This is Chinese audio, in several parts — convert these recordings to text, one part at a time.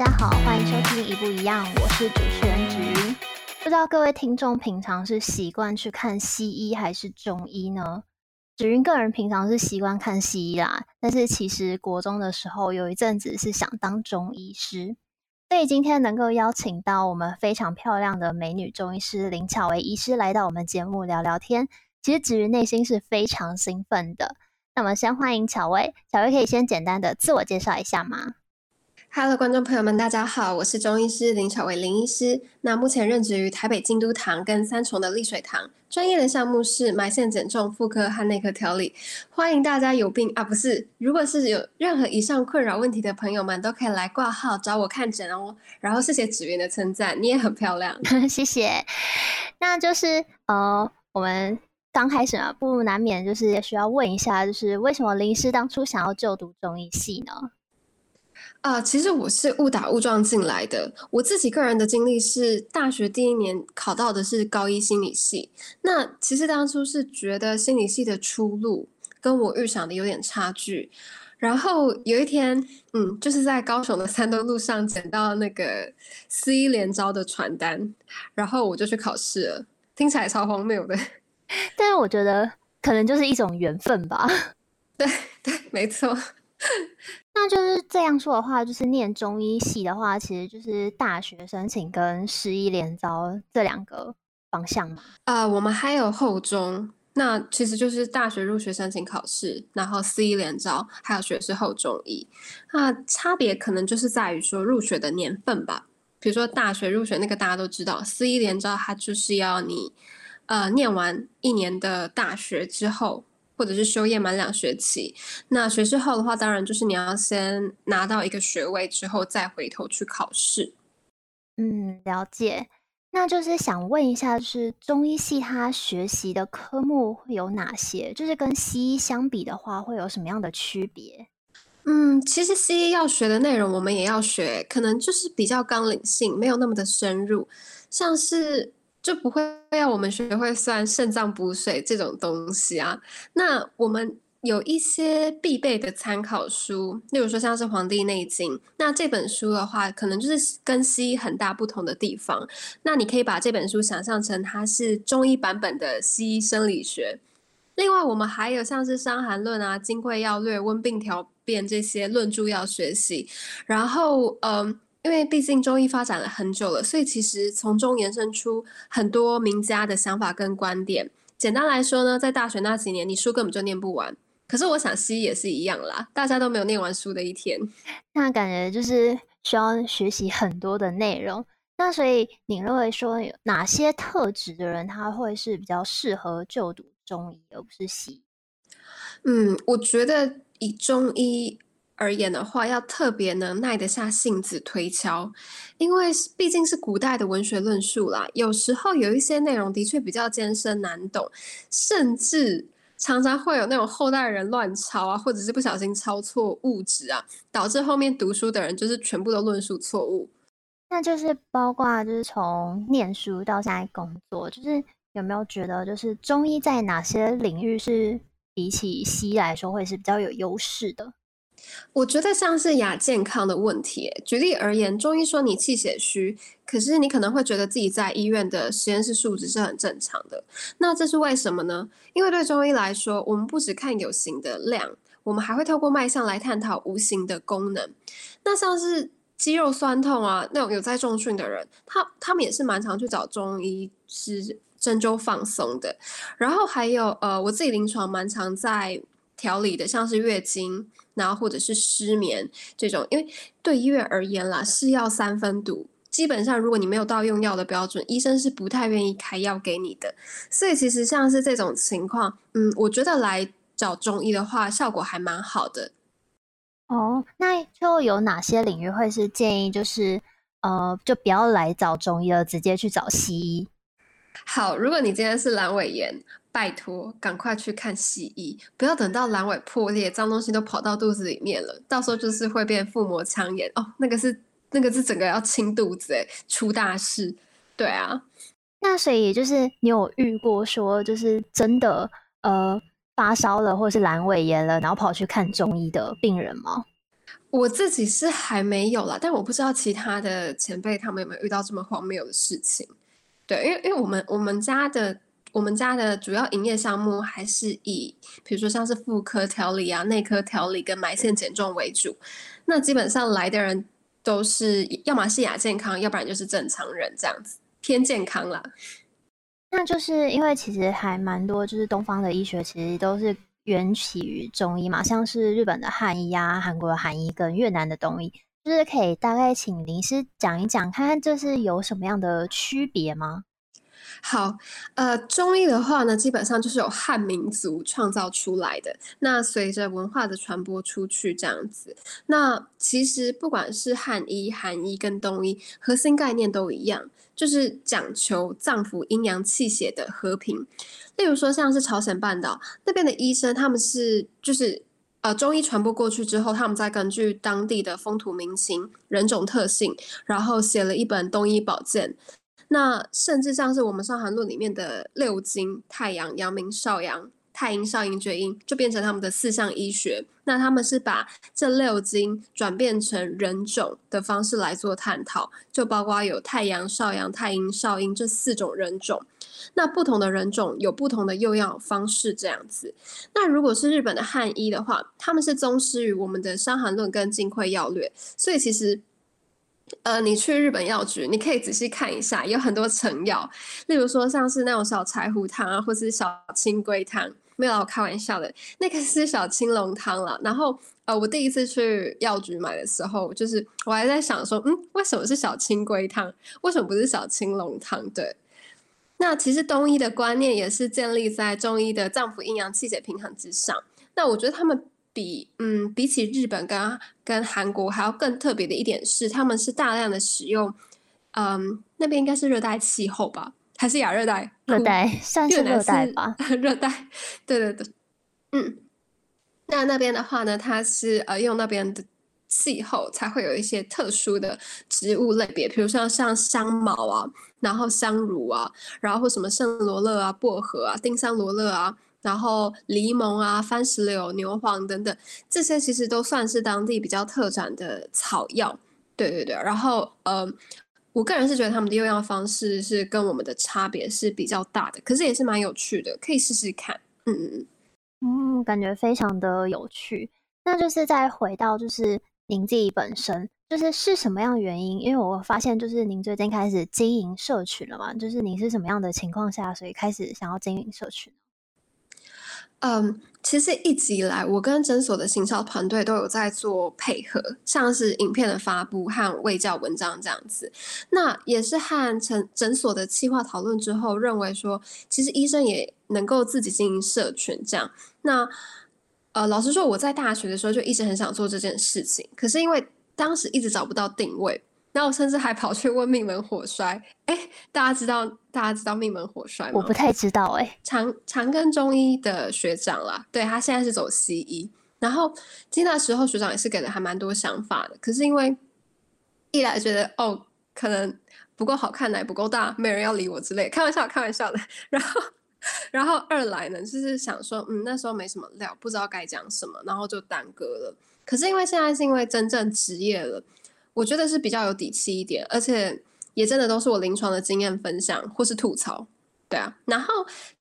大家好，欢迎收听一不一样，我是主持人芷云。不知道各位听众平常是习惯去看西医还是中医呢？芷云个人平常是习惯看西医啦，但是其实国中的时候有一阵子是想当中医师，所以今天能够邀请到我们非常漂亮的美女中医师林巧薇医师来到我们节目聊聊天，其实芷云内心是非常兴奋的。那么先欢迎巧薇，巧薇可以先简单的自我介绍一下吗？Hello，观众朋友们，大家好，我是中医师林巧薇林医师。那目前任职于台北京都堂跟三重的丽水堂，专业的项目是埋线减重、妇科和内科调理。欢迎大家有病啊，不是，如果是有任何以上困扰问题的朋友们，都可以来挂号找我看诊哦。然后谢谢芷云的称赞，你也很漂亮，谢谢。那就是呃，我们刚开始啊，不难免就是需要问一下，就是为什么林医师当初想要就读中医系呢？啊、呃，其实我是误打误撞进来的。我自己个人的经历是，大学第一年考到的是高一心理系。那其实当初是觉得心理系的出路跟我预想的有点差距。然后有一天，嗯，就是在高雄的三多路上捡到那个私医联招的传单，然后我就去考试了。听起来超荒谬的，但是我觉得可能就是一种缘分吧。对对，没错。那就是这样说的话，就是念中医系的话，其实就是大学申请跟师医联招这两个方向嘛。呃，我们还有后中，那其实就是大学入学申请考试，然后师一联招，还有学士后中医。那差别可能就是在于说入学的年份吧。比如说大学入学那个大家都知道，师一联招它就是要你呃念完一年的大学之后。或者是修业满两学期，那学士后的话，当然就是你要先拿到一个学位之后，再回头去考试。嗯，了解。那就是想问一下，就是中医系它学习的科目会有哪些？就是跟西医相比的话，会有什么样的区别？嗯，其实西医要学的内容，我们也要学，可能就是比较纲领性，没有那么的深入，像是。就不会要我们学会算肾脏补水这种东西啊。那我们有一些必备的参考书，例如说像是《黄帝内经》，那这本书的话，可能就是跟西医很大不同的地方。那你可以把这本书想象成它是中医版本的西医生理学。另外，我们还有像是《伤寒论》啊，《金匮要略》《温病条辨》这些论著要学习。然后，嗯。因为毕竟中医发展了很久了，所以其实从中延伸出很多名家的想法跟观点。简单来说呢，在大学那几年，你书根本就念不完。可是我想西医也是一样啦，大家都没有念完书的一天。那感觉就是需要学习很多的内容。那所以你认为说有哪些特质的人他会是比较适合就读中医而不是西医？嗯，我觉得以中医。而言的话，要特别能耐得下性子推敲，因为毕竟是古代的文学论述啦。有时候有一些内容的确比较艰深难懂，甚至常常会有那种后代人乱抄啊，或者是不小心抄错物质啊，导致后面读书的人就是全部都论述错误。那就是包括就是从念书到现在工作，就是有没有觉得就是中医在哪些领域是比起西医来说会是比较有优势的？我觉得像是亚健康的问题。举例而言，中医说你气血虚，可是你可能会觉得自己在医院的实验室数值是很正常的。那这是为什么呢？因为对中医来说，我们不只看有形的量，我们还会透过脉象来探讨无形的功能。那像是肌肉酸痛啊，那种有在重训的人，他他们也是蛮常去找中医师针灸放松的。然后还有呃，我自己临床蛮常在调理的，像是月经。然后或者是失眠这种，因为对医院而言啦，是药三分毒，基本上如果你没有到用药的标准，医生是不太愿意开药给你的。所以其实像是这种情况，嗯，我觉得来找中医的话，效果还蛮好的。哦，那就有哪些领域会是建议，就是呃，就不要来找中医了，直接去找西医？好，如果你今天是阑尾炎。拜托，赶快去看西医，不要等到阑尾破裂，脏东西都跑到肚子里面了，到时候就是会变腹膜腔炎哦，那个是那个是整个要清肚子诶，出大事。对啊，那所以就是你有遇过说就是真的呃发烧了或者是阑尾炎了，然后跑去看中医的病人吗？我自己是还没有啦，但我不知道其他的前辈他们有没有遇到这么荒谬的事情。对，因为因为我们我们家的我们家的主要营业项目还是以比如说像是妇科调理啊、内科调理跟埋线减重为主。那基本上来的人都是要么是亚健康，要不然就是正常人这样子，偏健康啦。那就是因为其实还蛮多，就是东方的医学其实都是。缘起于中医嘛，像是日本的汉医啊、韩国的韩医跟越南的东医，就是可以大概请林师讲一讲，看看这是有什么样的区别吗？好，呃，中医的话呢，基本上就是由汉民族创造出来的。那随着文化的传播出去，这样子，那其实不管是汉医、韩医跟东医，核心概念都一样，就是讲求脏腑阴阳气血的和平。例如说，像是朝鲜半岛那边的医生，他们是就是呃中医传播过去之后，他们再根据当地的风土民情、人种特性，然后写了一本东医宝鉴。那甚至像是我们《伤寒论》里面的六经：太阳、阳明、少阳、太阴、少阴、厥阴，就变成他们的四象医学。那他们是把这六经转变成人种的方式来做探讨，就包括有太阳、少阳、太阴、少阴这四种人种。那不同的人种有不同的用药方式，这样子。那如果是日本的汉医的话，他们是宗师于我们的《伤寒论》跟《金匮要略》，所以其实。呃，你去日本药局，你可以仔细看一下，有很多成药，例如说像是那种小柴胡汤啊，或是小青龟汤，没有，我开玩笑的，那个是小青龙汤了。然后，呃，我第一次去药局买的时候，就是我还在想说，嗯，为什么是小青龟汤？为什么不是小青龙汤？对，那其实东医的观念也是建立在中医的脏腑阴阳气血平衡之上。那我觉得他们。比嗯，比起日本跟跟韩国还要更特别的一点是，他们是大量的使用，嗯，那边应该是热带气候吧，还是亚热带？热带算是热带吧，热带。对对对，嗯，那那边的话呢，它是呃用那边的气候才会有一些特殊的植物类别，比如像像香茅啊，然后香乳啊，然后或什么圣罗勒啊、薄荷啊、丁香罗勒啊。然后柠檬啊、番石榴、牛黄等等，这些其实都算是当地比较特产的草药。对对对，然后呃，我个人是觉得他们的用药方式是跟我们的差别是比较大的，可是也是蛮有趣的，可以试试看。嗯嗯嗯，感觉非常的有趣。那就是再回到就是您自己本身，就是是什么样的原因？因为我发现就是您最近开始经营社群了嘛，就是您是什么样的情况下，所以开始想要经营社群？嗯，其实一直以来，我跟诊所的行销团队都有在做配合，像是影片的发布和卫教文章这样子。那也是和诊诊所的企划讨论之后，认为说，其实医生也能够自己经营社群这样。那呃，老实说，我在大学的时候就一直很想做这件事情，可是因为当时一直找不到定位。那我甚至还跑去问命门火衰，哎，大家知道大家知道命门火衰吗？我不太知道哎、欸。长长庚中医的学长啦，对，他现在是走西医。然后其实那时候学长也是给了还蛮多想法的，可是因为一来觉得哦，可能不够好看，奶不够大，没人要理我之类，开玩笑开玩笑的。然后然后二来呢，就是想说，嗯，那时候没什么料，不知道该讲什么，然后就耽搁了。可是因为现在是因为真正职业了。我觉得是比较有底气一点，而且也真的都是我临床的经验分享或是吐槽，对啊。然后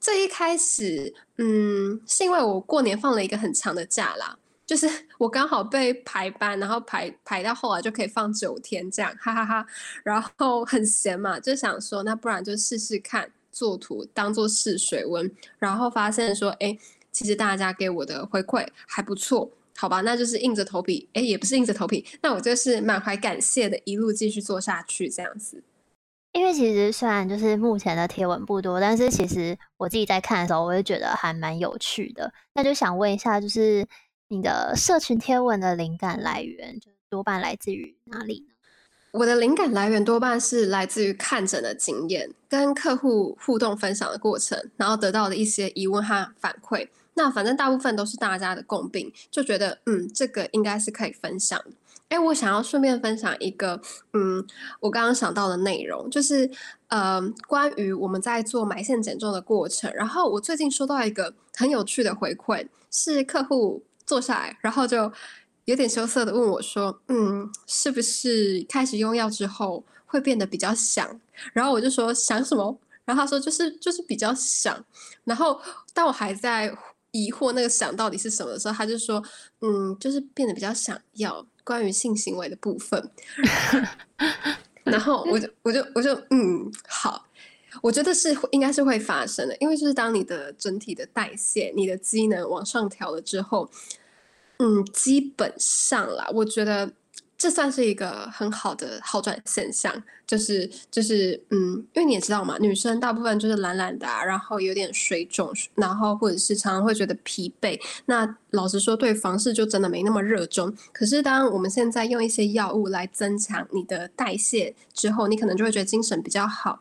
这一开始，嗯，是因为我过年放了一个很长的假啦，就是 我刚好被排班，然后排排到后来就可以放九天这样，哈哈哈。然后很闲嘛，就想说那不然就试试看做图当做试水温，然后发现说，哎，其实大家给我的回馈还不错。好吧，那就是硬着头皮，哎，也不是硬着头皮，那我就是满怀感谢的，一路继续做下去这样子。因为其实虽然就是目前的贴文不多，但是其实我自己在看的时候，我也觉得还蛮有趣的。那就想问一下，就是你的社群贴文的灵感来源，就多半来自于哪里呢？我的灵感来源多半是来自于看诊的经验，跟客户互动分享的过程，然后得到的一些疑问和反馈。那反正大部分都是大家的共病，就觉得嗯，这个应该是可以分享。哎，我想要顺便分享一个嗯，我刚刚想到的内容，就是呃，关于我们在做埋线减重的过程。然后我最近收到一个很有趣的回馈，是客户坐下来，然后就有点羞涩的问我说：“嗯，是不是开始用药之后会变得比较想？”然后我就说：“想什么？”然后他说：“就是就是比较想。”然后当我还在疑惑那个想到底是什么的时候，他就说：“嗯，就是变得比较想要关于性行为的部分。”然后我就我就我就嗯好，我觉得是应该是会发生的，因为就是当你的整体的代谢、你的机能往上调了之后，嗯，基本上啦，我觉得。这算是一个很好的好转现象，就是就是嗯，因为你也知道嘛，女生大部分就是懒懒的，然后有点水肿，然后或者是常常会觉得疲惫。那老实说，对房事就真的没那么热衷。可是当我们现在用一些药物来增强你的代谢之后，你可能就会觉得精神比较好。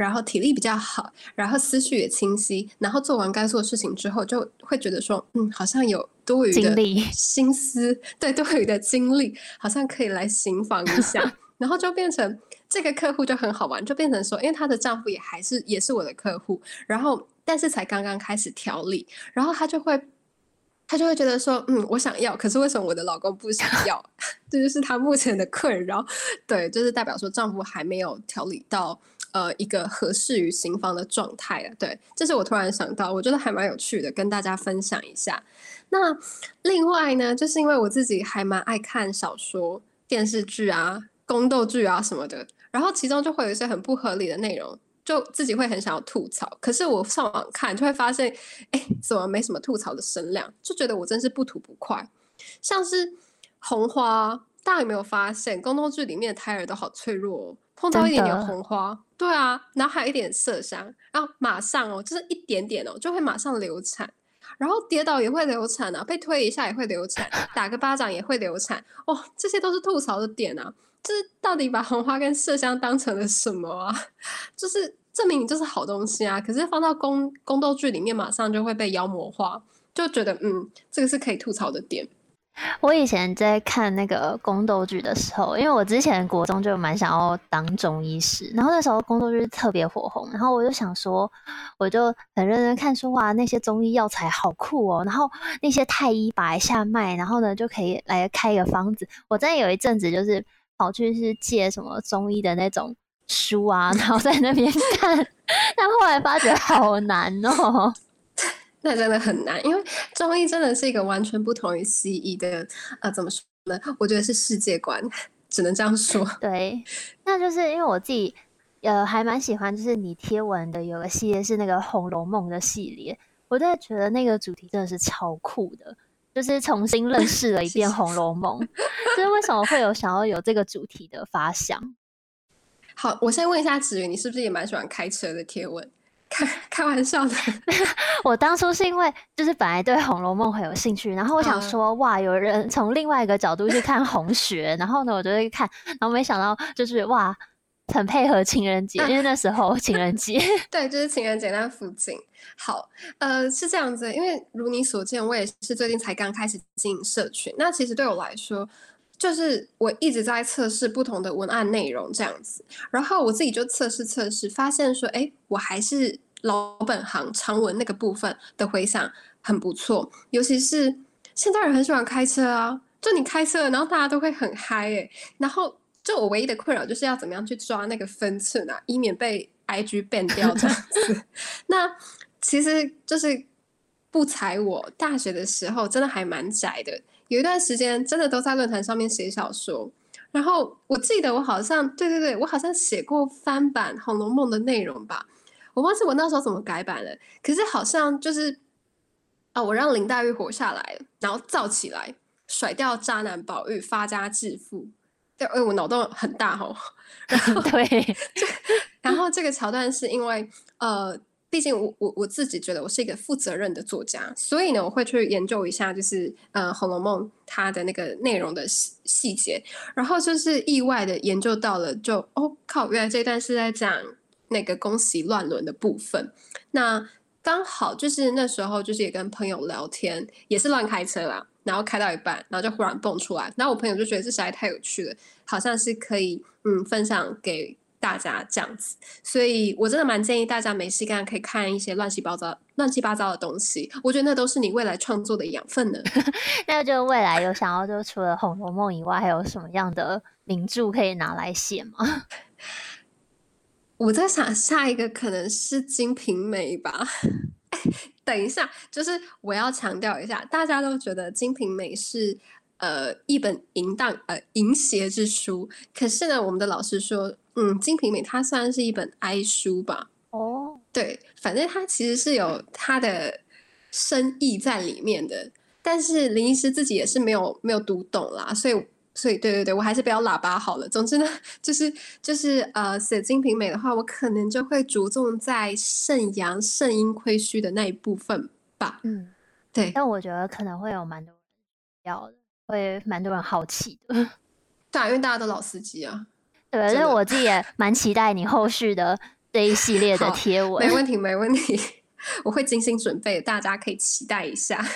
然后体力比较好，然后思绪也清晰，然后做完该做的事情之后，就会觉得说，嗯，好像有多余的 心思，对，多余的精力，好像可以来行房一下，然后就变成这个客户就很好玩，就变成说，因为她的丈夫也还是也是我的客户，然后但是才刚刚开始调理，然后她就会，她就会觉得说，嗯，我想要，可是为什么我的老公不想 要？这就是她目前的困扰，对，就是代表说丈夫还没有调理到。呃，一个合适于行房的状态了。对，这是我突然想到，我觉得还蛮有趣的，跟大家分享一下。那另外呢，就是因为我自己还蛮爱看小说、电视剧啊、宫斗剧啊什么的，然后其中就会有一些很不合理的内容，就自己会很想要吐槽。可是我上网看，就会发现，哎，怎么没什么吐槽的声量？就觉得我真是不吐不快。像是红花，大家有没有发现，宫斗剧里面的胎儿都好脆弱哦。碰到一点点红花，对啊，然后还有一点麝香，然后马上哦，就是一点点哦，就会马上流产，然后跌倒也会流产啊，被推一下也会流产，打个巴掌也会流产，哦，这些都是吐槽的点啊，就是到底把红花跟麝香当成了什么啊？就是证明你就是好东西啊，可是放到宫宫斗剧里面，马上就会被妖魔化，就觉得嗯，这个是可以吐槽的点。我以前在看那个宫斗剧的时候，因为我之前国中就蛮想要当中医师，然后那时候宫斗剧特别火红，然后我就想说，我就很认真看书，哇，那些中医药材好酷哦，然后那些太医把一下脉，然后呢就可以来开一个方子。我真有一阵子就是跑去是借什么中医的那种书啊，然后在那边 看，但后来发觉好难哦。那真的很难，因为中医真的是一个完全不同于西医的，呃，怎么说呢？我觉得是世界观，只能这样说。对，那就是因为我自己，呃，还蛮喜欢，就是你贴文的有个系列是那个《红楼梦》的系列，我真的觉得那个主题真的是超酷的，就是重新认识了一遍《红楼梦》。就是为什么会有想要有这个主题的发想？好，我先问一下子云，你是不是也蛮喜欢开车的贴文？开 开玩笑的，我当初是因为就是本来对《红楼梦》很有兴趣，然后我想说，哇，有人从另外一个角度去看红学，然后呢，我就会看，然后没想到就是哇，很配合情人节，因为那时候情人节，对，就是情人节那附近。好，呃，是这样子，因为如你所见，我也是最近才刚开始经营社群，那其实对我来说，就是我一直在测试不同的文案内容这样子，然后我自己就测试测试，发现说，哎，我还是老本行长文那个部分的回响很不错，尤其是现在人很喜欢开车啊，就你开车，然后大家都会很嗨诶，然后就我唯一的困扰就是要怎么样去抓那个分寸啊，以免被 IG ban 掉这样子。那其实就是不才我大学的时候真的还蛮宅的。有一段时间真的都在论坛上面写小说，然后我记得我好像对对对，我好像写过翻版《红楼梦》的内容吧，我忘记我那时候怎么改版了。可是好像就是啊，我让林黛玉活下来了，然后造起来，甩掉渣男宝玉，发家致富。对，哎，我脑洞很大哦。然后对，然后这个桥段是因为呃。毕竟我我我自己觉得我是一个负责任的作家，所以呢，我会去研究一下，就是呃《红楼梦》它的那个内容的细细节，然后就是意外的研究到了就，就哦靠，原来这段是在讲那个宫喜乱伦的部分。那刚好就是那时候就是也跟朋友聊天，也是乱开车啦，然后开到一半，然后就忽然蹦出来，然后我朋友就觉得这实在太有趣了，好像是可以嗯分享给。大家这样子，所以我真的蛮建议大家没事干可以看一些乱七八糟、乱七八糟的东西。我觉得那都是你未来创作的养分呢。那就未来有想要，就除了《红楼梦》以外，还有什么样的名著可以拿来写吗？我在想下一个可能是《金瓶梅》吧。等一下，就是我要强调一下，大家都觉得《金瓶梅》是。呃，一本淫荡呃淫邪之书，可是呢，我们的老师说，嗯，《金瓶梅》它算是一本哀书吧？哦，对，反正它其实是有它的深意在里面的，但是林医师自己也是没有没有读懂啦，所以所以对对对，我还是不要喇叭好了。总之呢，就是就是呃，写《金瓶梅》的话，我可能就会着重在肾阳肾阴亏虚的那一部分吧。嗯，对，但我觉得可能会有蛮多人要的。会蛮多人好奇的，对啊，因为大家都老司机啊。对，所以我自己也 蛮期待你后续的这一系列的贴文。没问题，没问题，我会精心准备，大家可以期待一下。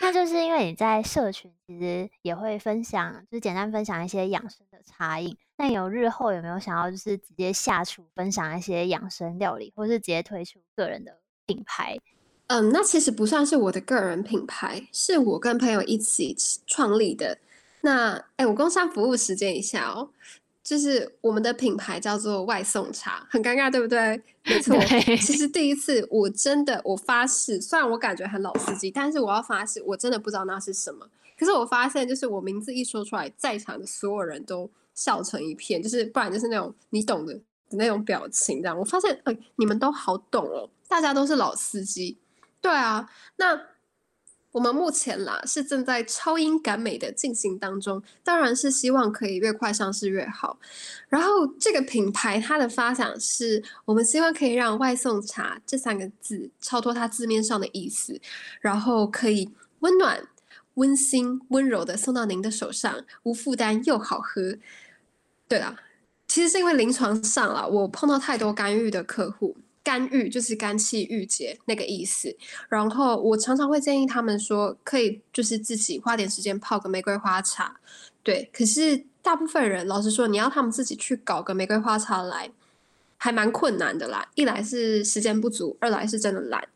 那就是因为你在社群其实也会分享，就是简单分享一些养生的茶饮。那有日后有没有想要就是直接下厨分享一些养生料理，或是直接推出个人的品牌？嗯，那其实不算是我的个人品牌，是我跟朋友一起创立的。那哎，我工商服务时间一下哦，就是我们的品牌叫做外送茶，很尴尬，对不对？没错，其实第一次我真的我发誓，虽然我感觉很老司机，但是我要发誓，我真的不知道那是什么。可是我发现，就是我名字一说出来，在场的所有人都笑成一片，就是不然就是那种你懂的的那种表情，这样。我发现，哎，你们都好懂哦，大家都是老司机。对啊，那我们目前啦是正在超英赶美的进行当中，当然是希望可以越快上市越好。然后这个品牌它的发想是我们希望可以让外送茶这三个字超脱它字面上的意思，然后可以温暖、温馨、温柔的送到您的手上，无负担又好喝。对啦，其实是因为临床上啦，我碰到太多干预的客户。肝郁就是肝气郁结那个意思，然后我常常会建议他们说，可以就是自己花点时间泡个玫瑰花茶，对。可是大部分人，老实说，你要他们自己去搞个玫瑰花茶来，还蛮困难的啦。一来是时间不足，二来是真的懒。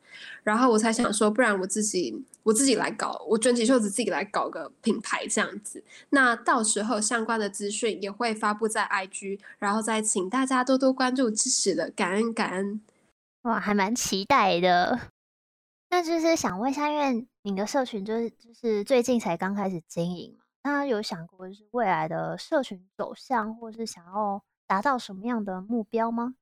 然后我才想说，不然我自己我自己来搞，我卷起袖子自己来搞个品牌这样子。那到时候相关的资讯也会发布在 IG，然后再请大家多多关注支持的，感恩感恩。哇，还蛮期待的。那就是想问一下，因为你的社群就是就是最近才刚开始经营嘛，那有想过就是未来的社群走向，或是想要达到什么样的目标吗？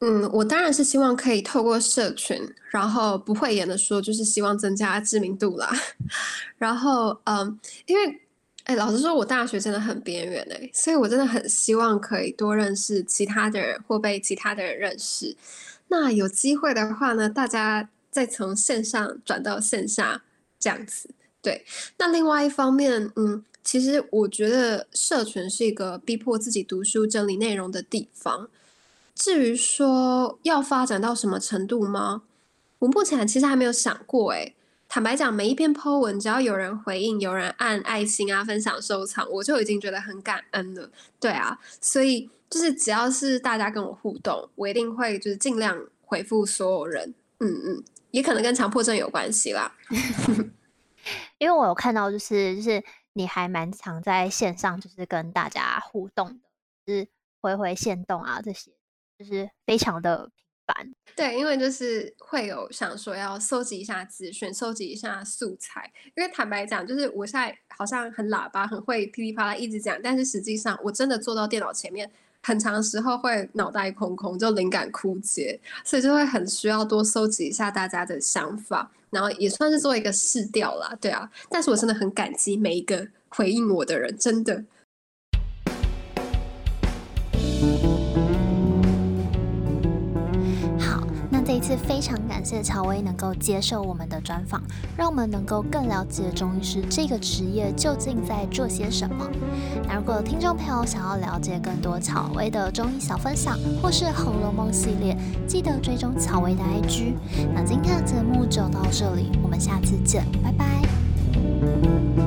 嗯，我当然是希望可以透过社群，然后不讳言的说，就是希望增加知名度啦。然后，嗯，因为，哎，老实说，我大学真的很边缘哎，所以我真的很希望可以多认识其他的人，或被其他的人认识。那有机会的话呢，大家再从线上转到线下这样子。对，那另外一方面，嗯，其实我觉得社群是一个逼迫自己读书、整理内容的地方。至于说要发展到什么程度吗？我目前其实还没有想过诶。坦白讲，每一篇 po 文，只要有人回应、有人按爱心啊、分享、收藏，我就已经觉得很感恩了。对啊，所以就是只要是大家跟我互动，我一定会就是尽量回复所有人。嗯嗯，也可能跟强迫症有关系啦。因为我有看到，就是就是你还蛮常在线上，就是跟大家互动的，就是回回线动啊这些。就是非常的频繁，对，因为就是会有想说要收集一下资讯，收集一下素材。因为坦白讲，就是我现在好像很喇叭，很会噼里啪啦一直讲，但是实际上我真的坐到电脑前面，很长时候会脑袋空空，就灵感枯竭，所以就会很需要多收集一下大家的想法，然后也算是做一个试调啦，对啊。但是我真的很感激每一个回应我的人，真的。次非常感谢乔薇能够接受我们的专访，让我们能够更了解中医师这个职业究竟在做些什么。那如果听众朋友想要了解更多乔薇的中医小分享，或是《红楼梦》系列，记得追踪乔薇的 IG。那今天的节目就到这里，我们下次见，拜拜。